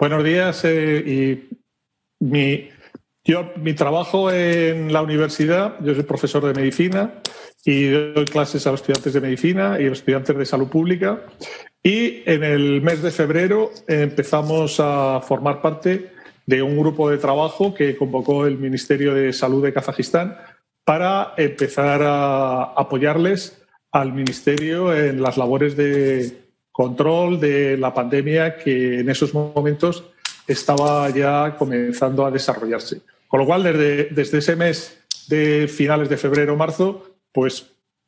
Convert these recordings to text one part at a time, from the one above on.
Buenos días. Eh, y mi, yo, mi trabajo en la universidad, yo soy profesor de medicina y doy clases a los estudiantes de medicina y a los estudiantes de salud pública. Y en el mes de febrero empezamos a formar parte de un grupo de trabajo que convocó el Ministerio de Salud de Kazajistán para empezar a apoyarles al Ministerio en las labores de control de la pandemia que en esos momentos estaba ya comenzando a desarrollarse. Con lo cual, desde, desde ese mes de finales de febrero marzo, pues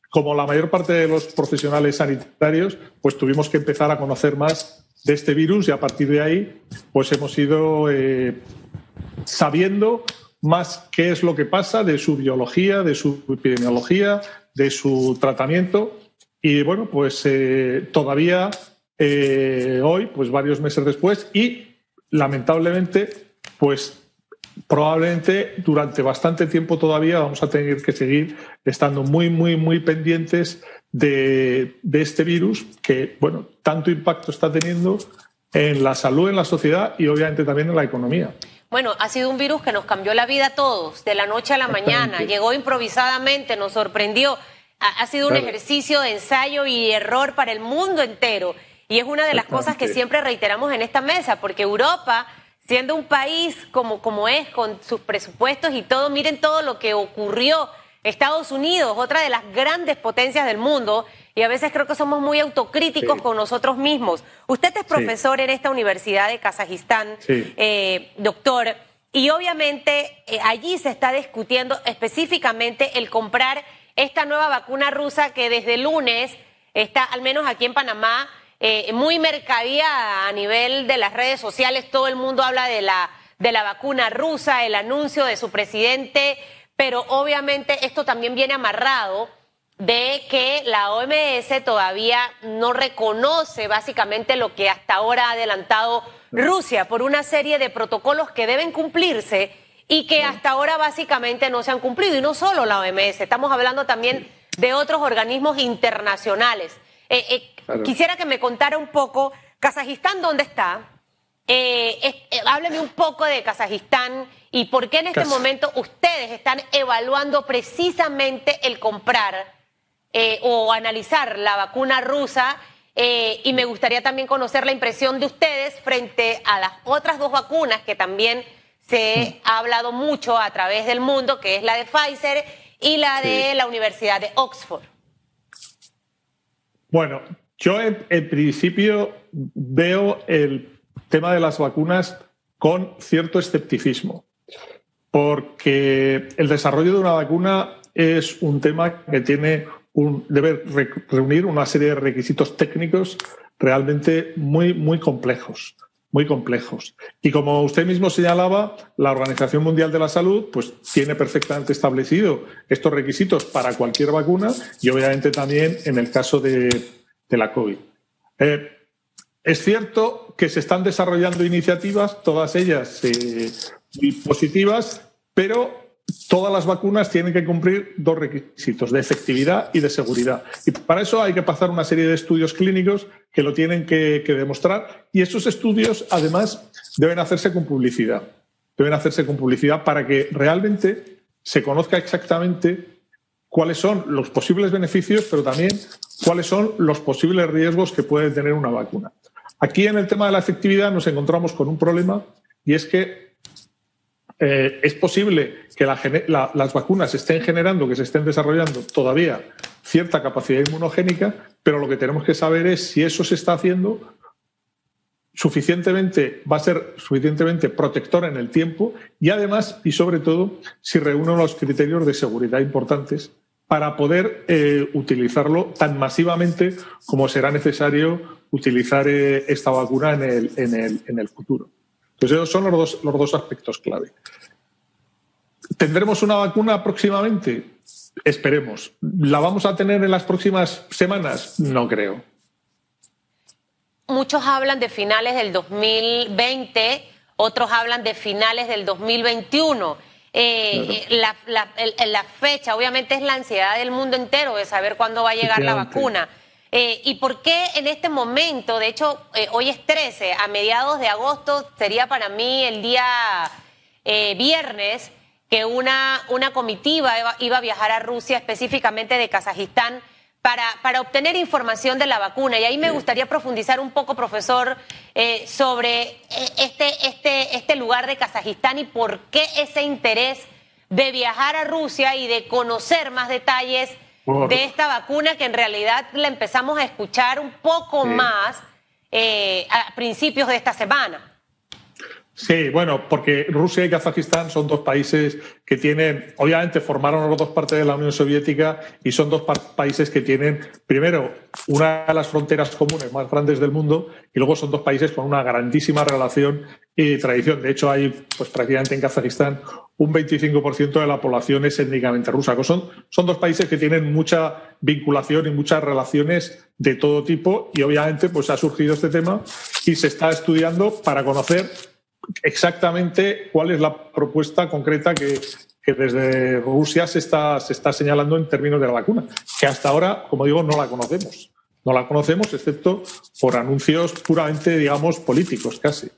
como la mayor parte de los profesionales sanitarios, pues tuvimos que empezar a conocer más de este virus y a partir de ahí, pues hemos ido eh, sabiendo más qué es lo que pasa de su biología, de su epidemiología, de su tratamiento. Y bueno, pues eh, todavía eh, hoy, pues varios meses después, y lamentablemente, pues probablemente durante bastante tiempo todavía vamos a tener que seguir estando muy, muy, muy pendientes de, este virus que, bueno, tanto impacto está teniendo en la salud, en la sociedad y obviamente también en la economía. Bueno, ha sido un virus que nos cambió la vida a todos, de la noche a la mañana. Llegó improvisadamente, nos sorprendió. Ha, sido un ejercicio de ensayo y error para el mundo entero. Y es una de las cosas que siempre reiteramos en esta mesa, porque Europa siendo un país como, como es, con sus presupuestos y todo, miren todo lo que ocurrió. Estados Unidos, otra de las grandes potencias del mundo, y a veces creo que somos muy autocríticos con nosotros mismos. Usted es profesor en esta Universidad de Kazajistán, eh, doctor, y obviamente eh, allí se está discutiendo específicamente el comprar esta nueva vacuna rusa que desde lunes está, al menos aquí en Panamá, eh, muy mercadía a nivel de las redes sociales. Todo el mundo habla de la, de la vacuna rusa, el anuncio de su presidente, pero obviamente esto también viene amarrado de que la OMS todavía no reconoce básicamente lo que hasta ahora ha adelantado Rusia por una serie de protocolos que deben cumplirse y que hasta ahora básicamente no se han cumplido. Y no solo la OMS, estamos hablando también de otros organismos internacionales. Eh, eh, quisiera que me contara un poco, Kazajistán, ¿dónde está? Eh, hábleme un poco de Kazajistán y por qué en este momento ustedes están evaluando precisamente el comprar o analizar la vacuna rusa. y me gustaría también conocer la impresión de ustedes frente a las otras dos vacunas que también se ha hablado mucho a través del mundo, que es la de Pfizer y la de la Universidad de Oxford. Bueno, yo en, principio veo el tema de las vacunas con cierto escepticismo, porque el desarrollo de una vacuna es un tema que tiene un, debe reunir una serie de requisitos técnicos realmente muy, muy complejos muy complejos. Y como usted mismo señalaba, la Organización Mundial de la Salud pues, tiene perfectamente establecido estos requisitos para cualquier vacuna y obviamente también en el caso de, la COVID. Eh, es cierto que se están desarrollando iniciativas, todas ellas eh, muy positivas, pero todas las vacunas tienen que cumplir dos requisitos, de efectividad y de seguridad. Y para eso hay que pasar una serie de estudios clínicos que lo tienen que, demostrar y esos estudios además deben hacerse con publicidad. Deben hacerse con publicidad para que realmente se conozca exactamente cuáles son los posibles beneficios, pero también cuáles son los posibles riesgos que puede tener una vacuna. Aquí en el tema de la efectividad nos encontramos con un problema y es que eh, es posible que las vacunas estén generando, que se estén desarrollando todavía cierta capacidad inmunogénica, pero lo que tenemos que saber es si eso se está haciendo suficientemente, va a ser suficientemente protector en el tiempo y además, y sobre todo, si reúne los criterios de seguridad importantes para poder eh, utilizarlo tan masivamente como será necesario utilizar eh, esta vacuna en el futuro. Pues esos son los dos, los dos aspectos clave. ¿Tendremos una vacuna próximamente? Esperemos. ¿La vamos a tener en las próximas semanas? No creo. Muchos hablan de finales del 2020, otros hablan de finales del 2021. Eh, eh, la, fecha, obviamente, es la ansiedad del mundo entero de saber cuándo va a llegar la vacuna. Eh, ¿Y por qué en este momento, de hecho, eh, hoy es 13, a mediados de agosto sería para mí el día eh, viernes que una, una comitiva iba, a viajar a Rusia, específicamente de Kazajistán, para, para, obtener información de la vacuna. Y ahí me gustaría profundizar un poco, profesor, sobre este, este, este lugar de Kazajistán y por qué ese interés de viajar a Rusia y de conocer más detalles de esta vacuna que en realidad la empezamos a escuchar un poco más eh, a principios de esta semana. Sí, bueno, porque Rusia y Kazajistán son dos países que tienen, obviamente formaron las dos partes de la Unión Soviética y son dos países que tienen, primero, una de las fronteras comunes más grandes del mundo y luego son dos países con una grandísima relación y tradición. De hecho, hay pues prácticamente en Kazajistán un 25% de la población es étnicamente rusa. Son, son dos países que tienen mucha vinculación y muchas relaciones de todo tipo y obviamente pues ha surgido este tema y se está estudiando para conocer exactamente cuál es la propuesta concreta que, desde Rusia se está, se está señalando en términos de la vacuna, que hasta ahora, como digo, no la conocemos. No la conocemos excepto por anuncios puramente, digamos, políticos casi.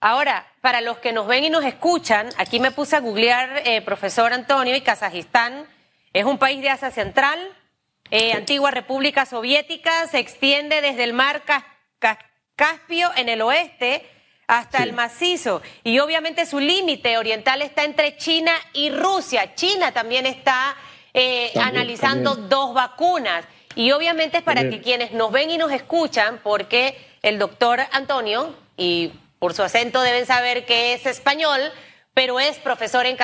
Ahora, para los que nos ven y nos escuchan, aquí me puse a googlear, eh, profesor Antonio, y Kazajistán es un país de Asia Central, eh, antigua República Soviética, se extiende desde el mar Caspio en el oeste hasta el macizo. Y obviamente su límite oriental está entre China y Rusia. China también está eh, analizando dos vacunas. Y obviamente es para que quienes nos ven y nos escuchan, porque el doctor Antonio, y por su acento deben saber que es español, pero es profesor en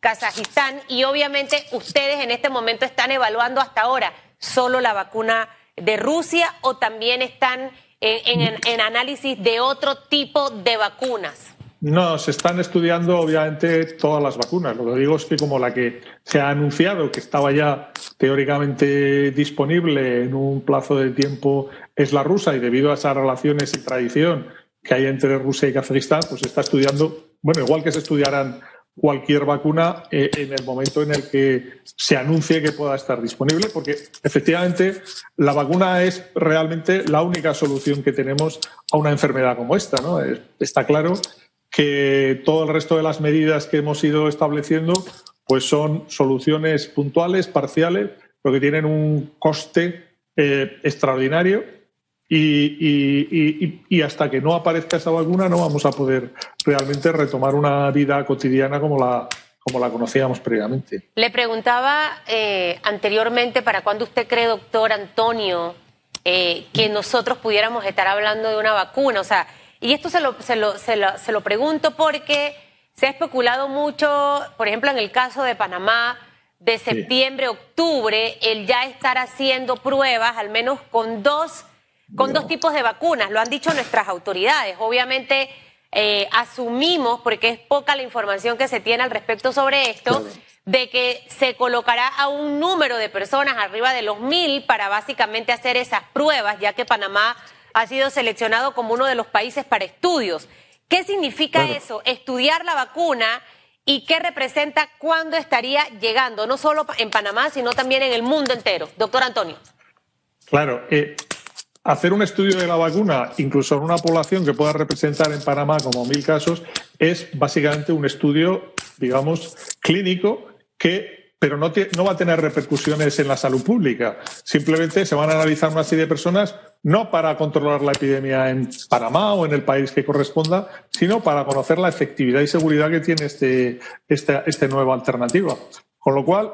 Kazajistán y obviamente ustedes en este momento están evaluando hasta ahora solo la vacuna de Rusia o también están en, análisis de otro tipo de vacunas. No, se están estudiando obviamente todas las vacunas. Lo que digo es que como la que se ha anunciado que estaba ya teóricamente disponible en un plazo de tiempo es la rusa y debido a esas relaciones y tradición que hay entre Rusia y Kazajistán, pues se está estudiando, bueno, igual que se estudiarán cualquier vacuna eh, en el momento en el que se anuncie que pueda estar disponible, porque efectivamente la vacuna es realmente la única solución que tenemos a una enfermedad como esta. ¿no? Está claro que todo el resto de las medidas que hemos ido estableciendo pues son soluciones puntuales, parciales, pero que tienen un coste eh, extraordinario y, hasta que no aparezca esa vacuna no vamos a poder realmente retomar una vida cotidiana como la, como la conocíamos previamente. Le preguntaba eh, anteriormente para cuándo usted cree, doctor Antonio, eh, que nosotros pudiéramos estar hablando de una vacuna. O sea, y esto se lo, se lo, se lo, se lo pregunto porque se ha especulado mucho, por ejemplo, en el caso de Panamá, de septiembre, octubre, el ya estar haciendo pruebas, al menos con dos con dos tipos de vacunas, lo han dicho nuestras autoridades. Obviamente eh, asumimos, porque es poca la información que se tiene al respecto sobre esto, de que se colocará a un número de personas arriba de los mil para básicamente hacer esas pruebas, ya que Panamá ha sido seleccionado como uno de los países para estudios. ¿Qué significa eso? Estudiar la vacuna y qué representa cuándo estaría llegando, no solo en Panamá, sino también en el mundo entero. Doctor Antonio. Claro, eh, hacer un estudio de la vacuna, incluso en una población que pueda representar en Panamá como mil casos, es básicamente un estudio, digamos, clínico que pero no, no, va a tener repercusiones en la salud pública. Simplemente se van a analizar una serie de personas, no para controlar la epidemia en Panamá o en el país que corresponda, sino para conocer la efectividad y seguridad que tiene este, esta este nueva alternativa. Con lo cual,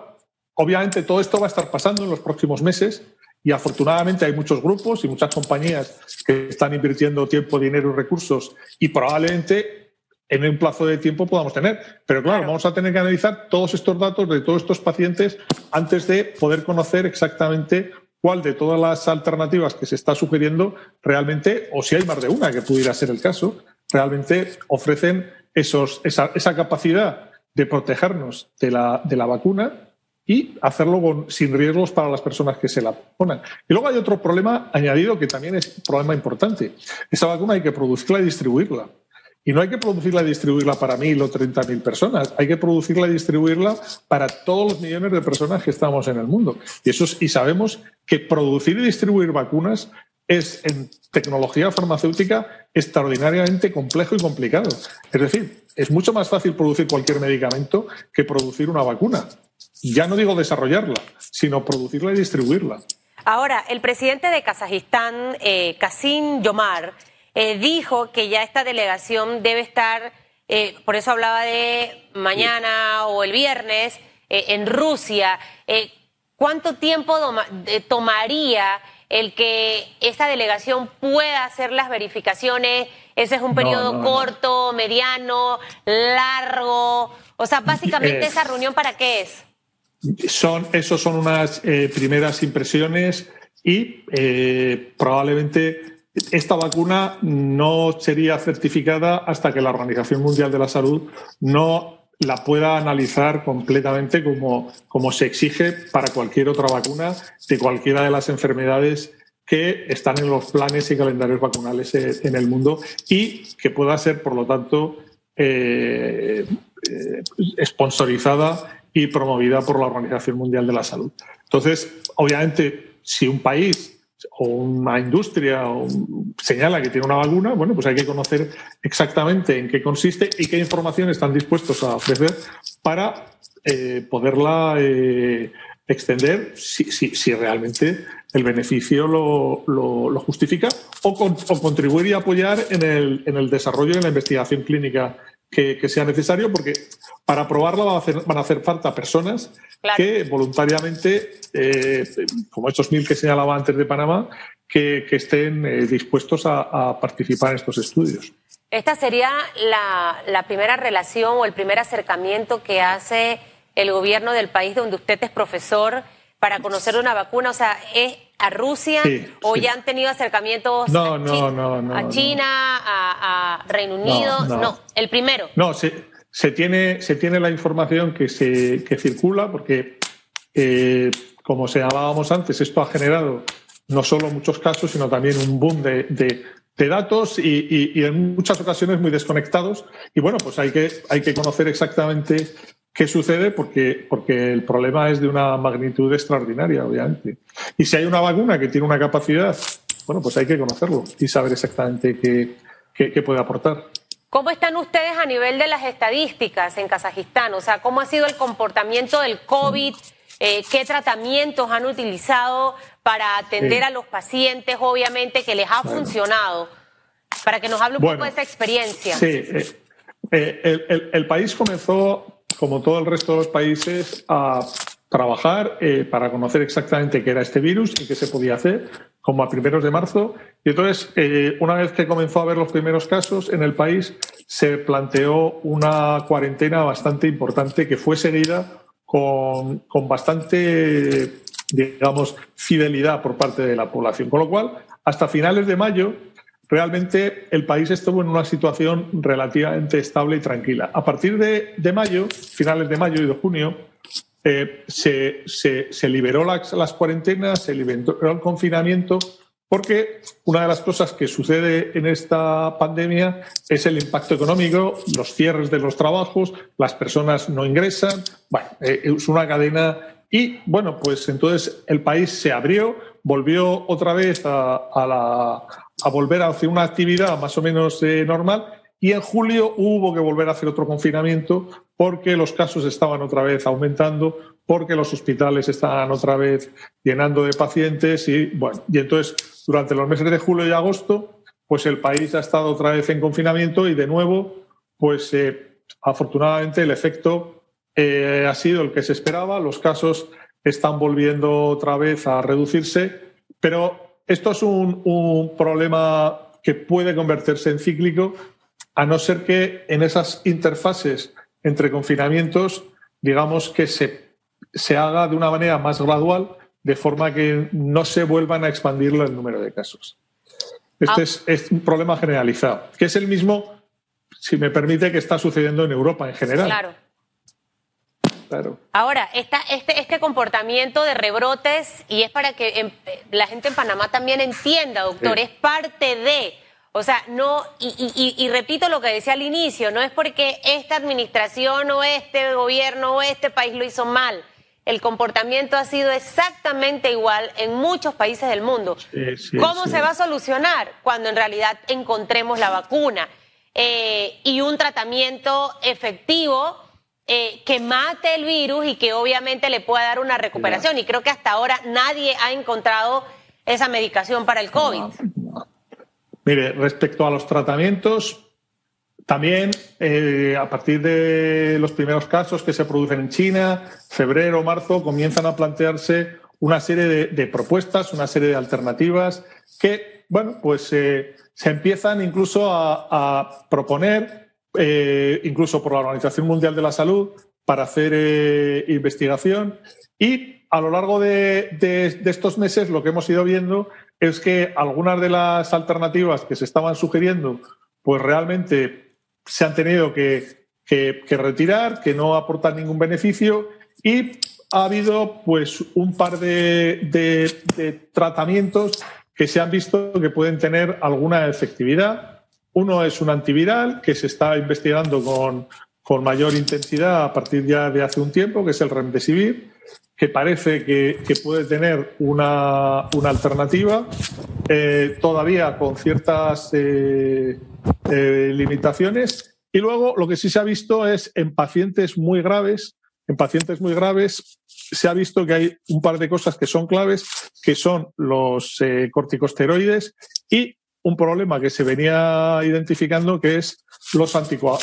obviamente, todo esto va a estar pasando en los próximos meses y afortunadamente hay muchos grupos y muchas compañías que están invirtiendo tiempo, dinero y recursos y probablemente en un plazo de tiempo podamos tener. Pero claro, vamos a tener que analizar todos estos datos de todos estos pacientes antes de poder conocer exactamente cuál de todas las alternativas que se está sugiriendo realmente, o si hay más de una, que pudiera ser el caso, realmente ofrecen esos, esa, esa capacidad de protegernos de la, de la vacuna y hacerlo sin riesgos para las personas que se la ponen. Y luego hay otro problema añadido que también es un problema importante. Esa vacuna hay que producirla y distribuirla. Y no hay que producirla y distribuirla para mil o treinta mil personas, hay que producirla y distribuirla para todos los millones de personas que estamos en el mundo. Y, eso y sabemos que producir y distribuir vacunas es en tecnología farmacéutica extraordinariamente complejo y complicado. Es decir, es mucho más fácil producir cualquier medicamento que producir una vacuna. Ya no digo desarrollarla, sino producirla y distribuirla. Ahora, el presidente de Kazajistán, eh, Kasim Yomar, eh, dijo que ya esta delegación debe estar, eh, por eso hablaba de mañana o el viernes, eh, en Rusia. ¿Cuánto tiempo tomaría el que esa delegación pueda hacer las verificaciones? ¿Ese es un periodo corto, mediano, largo? O sea, básicamente esa reunión para qué es? Son, esos son unas primeras impresiones y probablemente esta vacuna no sería certificada hasta que la Organización Mundial de la Salud no la pueda analizar completamente como, como se exige para cualquier otra vacuna de cualquiera de las enfermedades que están en los planes y calendarios vacunales en el mundo y que pueda ser, por lo tanto, eh, eh, sponsorizada y promovida por la Organización Mundial de la Salud. Entonces, obviamente, si un país o una industria señala que tiene una vacuna, bueno, pues hay que conocer exactamente en qué consiste y qué información están dispuestos a ofrecer para eh, poderla eh, extender si, realmente el beneficio lo, justifica o, contribuir y apoyar en el, en el desarrollo de la investigación clínica que, sea necesario, porque para probarla van a hacer, van a hacer falta personas que voluntariamente, eh, como estos mil que señalaba antes de Panamá, que, estén eh, dispuestos a, participar en estos estudios. Esta sería la, la, primera relación o el primer acercamiento que hace el gobierno del país donde usted es profesor para conocer una vacuna. O sea, ¿es a Rusia o ya han tenido acercamientos a, China, a, Reino Unido? No, el primero. No, se, se, tiene, se tiene la información que, se, que circula porque, eh, como señalábamos antes, esto ha generado no solo muchos casos, sino también un boom de, de, datos y, y, en muchas ocasiones muy desconectados. Y bueno, pues hay que, hay que conocer exactamente ¿Qué sucede? Porque, porque el problema es de una magnitud extraordinaria, obviamente. Y si hay una vacuna que tiene una capacidad, bueno, pues hay que conocerlo y saber exactamente qué, qué, puede aportar. ¿Cómo están ustedes a nivel de las estadísticas en Kazajistán? O sea, ¿cómo ha sido el comportamiento del COVID? Eh, ¿Qué tratamientos han utilizado para atender a los pacientes, obviamente, que les ha funcionado? Para que nos hable un poco de esa experiencia. Sí, eh, eh, el, el, país comenzó como todo el resto de los países, a trabajar eh, para conocer exactamente qué era este virus y qué se podía hacer, como a primeros de marzo. Y entonces, eh, una vez que comenzó a haber los primeros casos en el país, se planteó una cuarentena bastante importante que fue seguida con, con bastante, digamos, fidelidad por parte de la población. Con lo cual, hasta finales de mayo, realmente el país estuvo en una situación relativamente estable y tranquila. A partir de, mayo, finales de mayo y de junio, eh, se, se, liberó las, cuarentenas, se liberó el confinamiento, porque una de las cosas que sucede en esta pandemia es el impacto económico, los cierres de los trabajos, las personas no ingresan, bueno, eh, es una cadena. Y bueno, pues entonces el país se abrió, volvió otra vez a, la, a volver a hacer una actividad más o menos eh, normal y en julio hubo que volver a hacer otro confinamiento porque los casos estaban otra vez aumentando, porque los hospitales estaban otra vez llenando de pacientes y bueno, y entonces durante los meses de julio y agosto pues el país ha estado otra vez en confinamiento y de nuevo pues eh, afortunadamente el efecto eh, ha sido el que se esperaba, los casos están volviendo otra vez a reducirse, pero esto es un, problema que puede convertirse en cíclico, a no ser que en esas interfaces entre confinamientos, digamos que se, se haga de una manera más gradual, de forma que no se vuelvan a expandir el número de casos. Este es, es, un problema generalizado, que es el mismo, si me permite, que está sucediendo en Europa en general. Claro. Ahora, esta, este, este comportamiento de rebrotes, y es para que la gente en Panamá también entienda, doctor, es parte de, O sea, no, y, repito lo que decía al inicio, no es porque esta administración o este gobierno o este país lo hizo mal. El comportamiento ha sido exactamente igual en muchos países del mundo. ¿Cómo se va a solucionar? Cuando en realidad encontremos la vacuna eh, y un tratamiento efectivo eh, que mate el virus y que obviamente le pueda dar una recuperación. Y creo que hasta ahora nadie ha encontrado esa medicación para el COVID. Mire, respecto a los tratamientos, también eh, a partir de los primeros casos que se producen en China, febrero, marzo, comienzan a plantearse una serie de, propuestas, una serie de alternativas que, bueno, pues eh, se empiezan incluso a, proponer, eh, incluso por la Organización Mundial de la Salud, para hacer investigación. Y a lo largo de estos meses lo que hemos ido viendo es que algunas de las alternativas que se estaban sugiriendo, pues realmente se han tenido que, retirar, que no aportan ningún beneficio y ha habido pues un par de, tratamientos que se han visto que pueden tener alguna efectividad. Uno es un antiviral que se está investigando con, con mayor intensidad a partir ya de hace un tiempo, que es el remdesivir que parece que, puede tener una, alternativa, eh, todavía con ciertas eh, eh, limitaciones. Y luego lo que sí se ha visto es en pacientes muy graves, en pacientes muy graves se ha visto que hay un par de cosas que son claves, que son los corticosteroides y un problema que se venía identificando que es los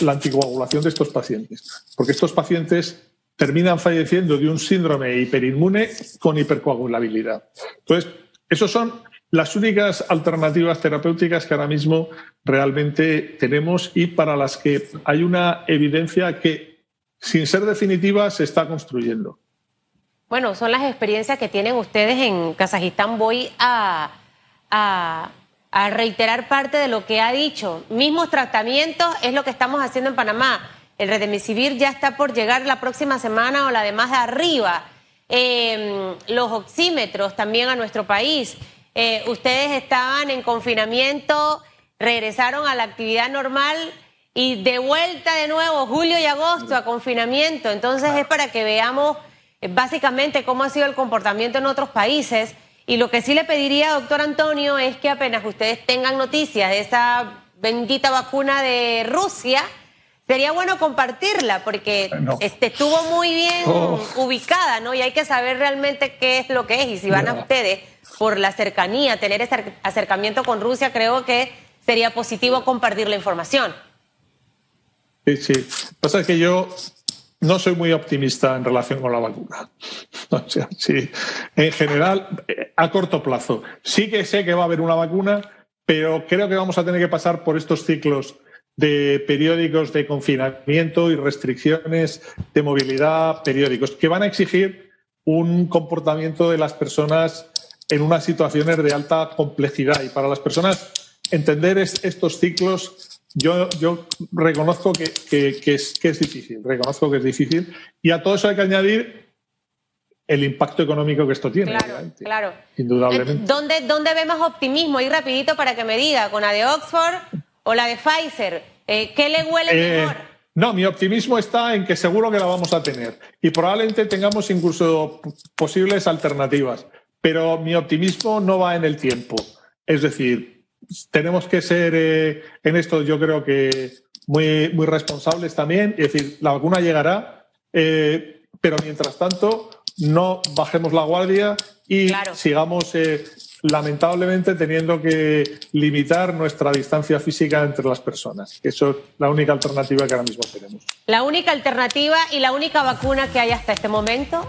la anticoagulación de estos pacientes. Porque estos pacientes terminan falleciendo de un síndrome hiperinmune con hipercoagulabilidad. Entonces, esas son las únicas alternativas terapéuticas que ahora mismo realmente tenemos y para las que hay una evidencia que, sin ser definitiva, se está construyendo. Bueno, son las experiencias que tienen ustedes en Kazajistán. Voy a, a, a reiterar parte de lo que ha dicho. Mismos tratamientos es lo que estamos haciendo en Panamá el Redemicivir ya está por llegar la próxima semana o la de más de arriba. Em, los oxímetros también a nuestro país. Eh, ustedes estaban en confinamiento, regresaron a la actividad normal y de vuelta de nuevo, julio y agosto, a confinamiento. Entonces es para que veamos eh, básicamente cómo ha sido el comportamiento en otros países. Y lo que sí le pediría, doctor Antonio, es que apenas ustedes tengan noticias de esa bendita vacuna de Rusia, Sería bueno compartirla porque este, estuvo muy bien oh. ubicada, ¿no? Y hay que saber realmente qué es lo que es. Y si van a ustedes por la cercanía, tener ese acercamiento con Rusia, creo que sería positivo compartir la información. Sí, sí. Pasa que yo no soy muy optimista en relación con la vacuna. Sí. En general, eh, a corto plazo. Sí que sé que va a haber una vacuna, pero creo que vamos a tener que pasar por estos ciclos de periódicos de confinamiento y restricciones de movilidad periódicos, que van a exigir un comportamiento de las personas en unas situaciones de alta complejidad. Y para las personas entender estos ciclos, yo, yo reconozco que, es, que es difícil, reconozco que es difícil. Y a todo eso hay que añadir el impacto económico que esto tiene. Claro, claro. Indudablemente. ¿Dónde, ¿Dónde ve más optimismo? Y rapidito para que me diga, ¿con la de Oxford o la de Pfizer? Eh, ¿Qué le huele eh, mejor? No, mi optimismo está en que seguro que la vamos a tener y probablemente tengamos incluso posibles alternativas, pero mi optimismo no va en el tiempo. Es decir, tenemos que ser eh, en esto yo creo que muy, muy responsables también, es decir, la vacuna llegará, pero mientras tanto no bajemos la guardia y sigamos lamentablemente teniendo que limitar nuestra distancia física entre las personas. Eso es la única alternativa que ahora mismo tenemos. La única alternativa y la única vacuna que hay hasta este momento